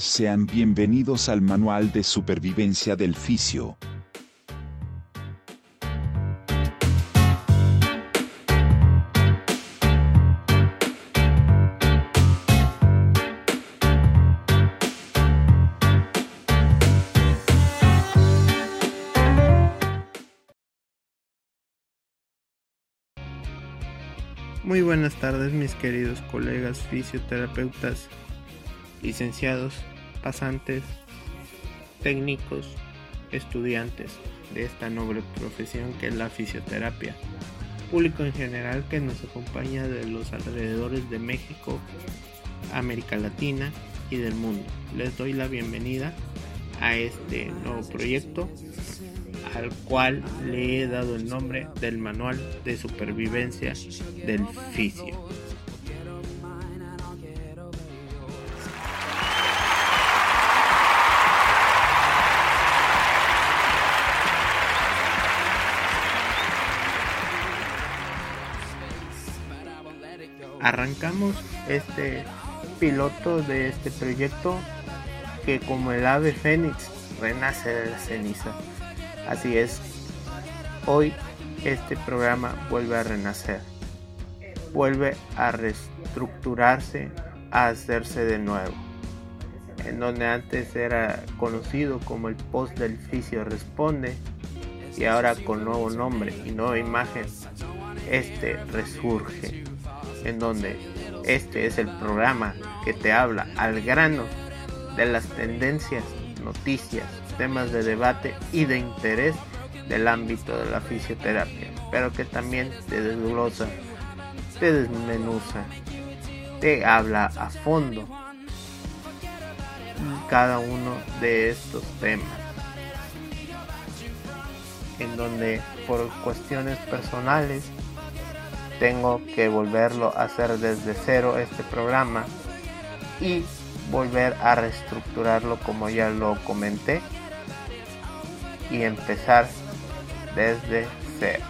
Sean bienvenidos al Manual de Supervivencia del Fisio. Muy buenas tardes mis queridos colegas fisioterapeutas, licenciados, pasantes, técnicos, estudiantes de esta noble profesión que es la fisioterapia, público en general que nos acompaña de los alrededores de México, América Latina y del mundo. Les doy la bienvenida a este nuevo proyecto al cual le he dado el nombre del Manual de Supervivencia del Fisio. Arrancamos este piloto de este proyecto que como el ave fénix renace de la ceniza. Así es, hoy este programa vuelve a renacer, vuelve a reestructurarse, a hacerse de nuevo. En donde antes era conocido como el post del fisio responde y ahora con nuevo nombre y nueva imagen, este resurge. En donde este es el programa que te habla al grano de las tendencias, noticias, temas de debate y de interés del ámbito de la fisioterapia, pero que también te desglosa, te desmenuza, te habla a fondo cada uno de estos temas, en donde por cuestiones personales tengo que volverlo a hacer desde cero este programa y volver a reestructurarlo como ya lo comenté y empezar desde cero.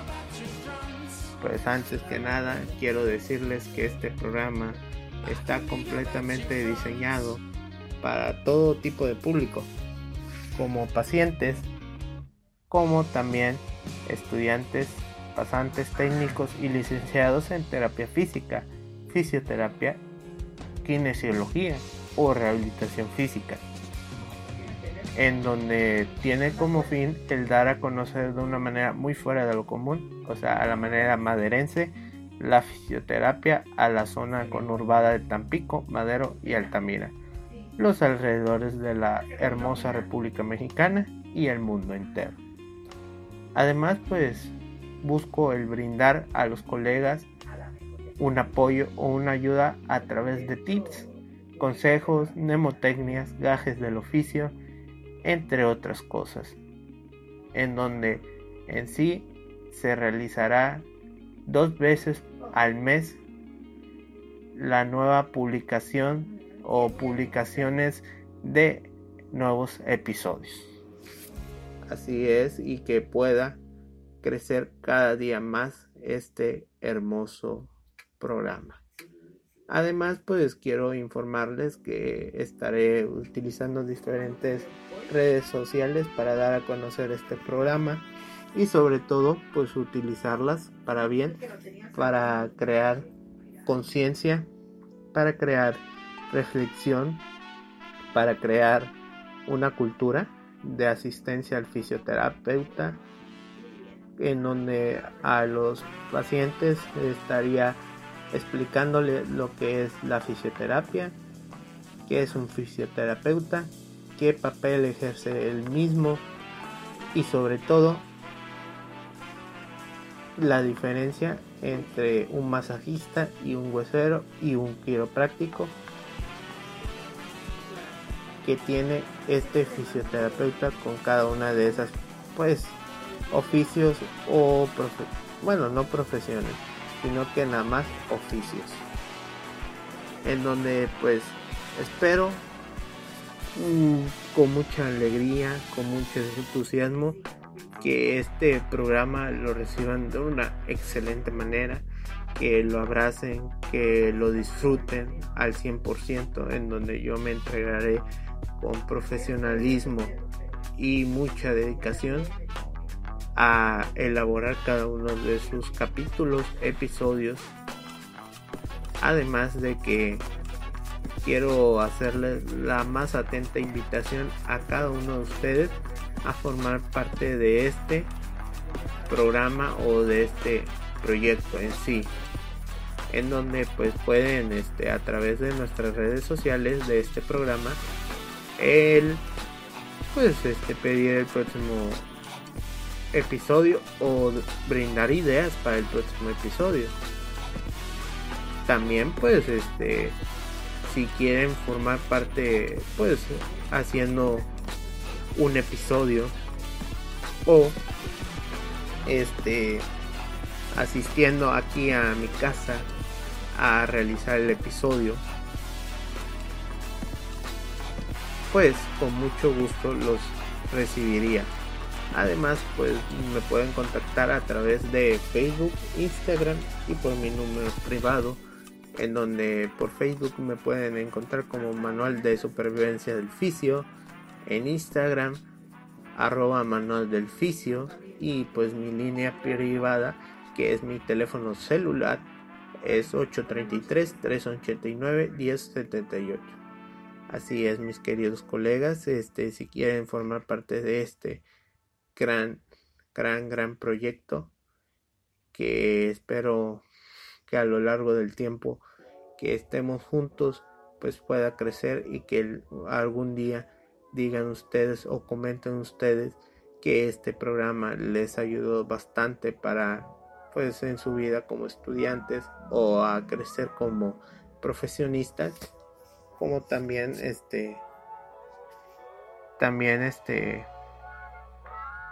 Pues antes que nada quiero decirles que este programa está completamente diseñado para todo tipo de público, como pacientes, como también estudiantes, pasantes técnicos y licenciados en terapia física, fisioterapia, kinesiología o rehabilitación física en donde tiene como fin el dar a conocer de una manera muy fuera de lo común, o sea, a la manera maderense, la fisioterapia a la zona conurbada de Tampico, Madero y Altamira, los alrededores de la hermosa República Mexicana y el mundo entero. Además, pues busco el brindar a los colegas un apoyo o una ayuda a través de tips, consejos, mnemotecnias, gajes del oficio, entre otras cosas, en donde en sí se realizará dos veces al mes la nueva publicación o publicaciones de nuevos episodios. Así es, y que pueda crecer cada día más este hermoso programa. Además, pues quiero informarles que estaré utilizando diferentes redes sociales para dar a conocer este programa y sobre todo pues utilizarlas para bien, para crear conciencia, para crear reflexión, para crear una cultura de asistencia al fisioterapeuta en donde a los pacientes estaría explicándole lo que es la fisioterapia, qué es un fisioterapeuta, qué papel ejerce el mismo y sobre todo la diferencia entre un masajista y un huesero y un quiropráctico que tiene este fisioterapeuta con cada una de esas pues oficios o bueno no profesiones sino que nada más oficios. En donde pues espero Mm, con mucha alegría, con mucho entusiasmo, que este programa lo reciban de una excelente manera, que lo abracen, que lo disfruten al 100%, en donde yo me entregaré con profesionalismo y mucha dedicación a elaborar cada uno de sus capítulos, episodios. Además de que quiero hacerles la más atenta invitación a cada uno de ustedes a formar parte de este programa o de este proyecto en sí en donde pues pueden este a través de nuestras redes sociales de este programa el pues este pedir el próximo episodio o brindar ideas para el próximo episodio. También pues este si quieren formar parte pues haciendo un episodio o este asistiendo aquí a mi casa a realizar el episodio pues con mucho gusto los recibiría además pues me pueden contactar a través de facebook instagram y por mi número privado en donde por Facebook me pueden encontrar como Manual de Supervivencia del Fisio, en Instagram arroba Manual del y pues mi línea privada que es mi teléfono celular es 833-389-1078. Así es mis queridos colegas, este si quieren formar parte de este gran, gran, gran proyecto que espero que a lo largo del tiempo que estemos juntos pues pueda crecer y que algún día digan ustedes o comenten ustedes que este programa les ayudó bastante para pues en su vida como estudiantes o a crecer como profesionistas como también este también este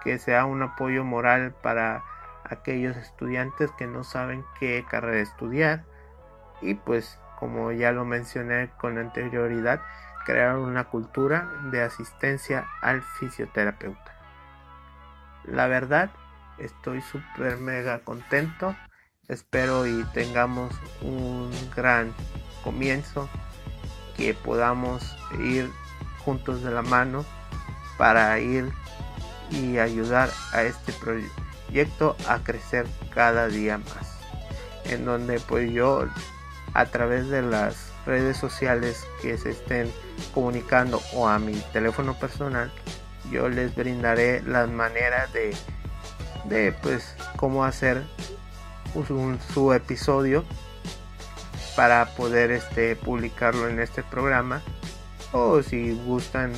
que sea un apoyo moral para aquellos estudiantes que no saben qué carrera estudiar. Y pues como ya lo mencioné con anterioridad crear una cultura de asistencia al fisioterapeuta. La verdad estoy súper mega contento. Espero y tengamos un gran comienzo que podamos ir juntos de la mano para ir y ayudar a este proyecto a crecer cada día más. En donde pues yo a través de las redes sociales que se estén comunicando o a mi teléfono personal, yo les brindaré las maneras de, de pues cómo hacer un, su episodio para poder este publicarlo en este programa o si gustan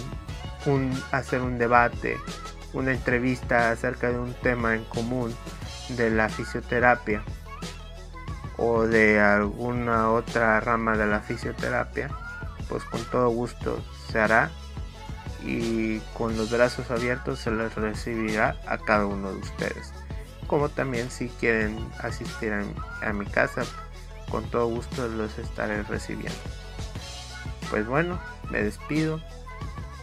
un, hacer un debate una entrevista acerca de un tema en común de la fisioterapia o de alguna otra rama de la fisioterapia, pues con todo gusto se hará y con los brazos abiertos se les recibirá a cada uno de ustedes. Como también si quieren asistir a, a mi casa, con todo gusto los estaré recibiendo. Pues bueno, me despido.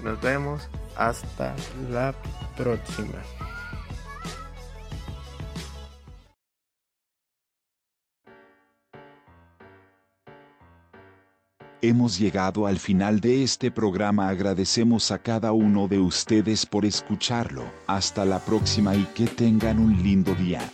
Nos vemos. Hasta la próxima. Hemos llegado al final de este programa. Agradecemos a cada uno de ustedes por escucharlo. Hasta la próxima y que tengan un lindo día.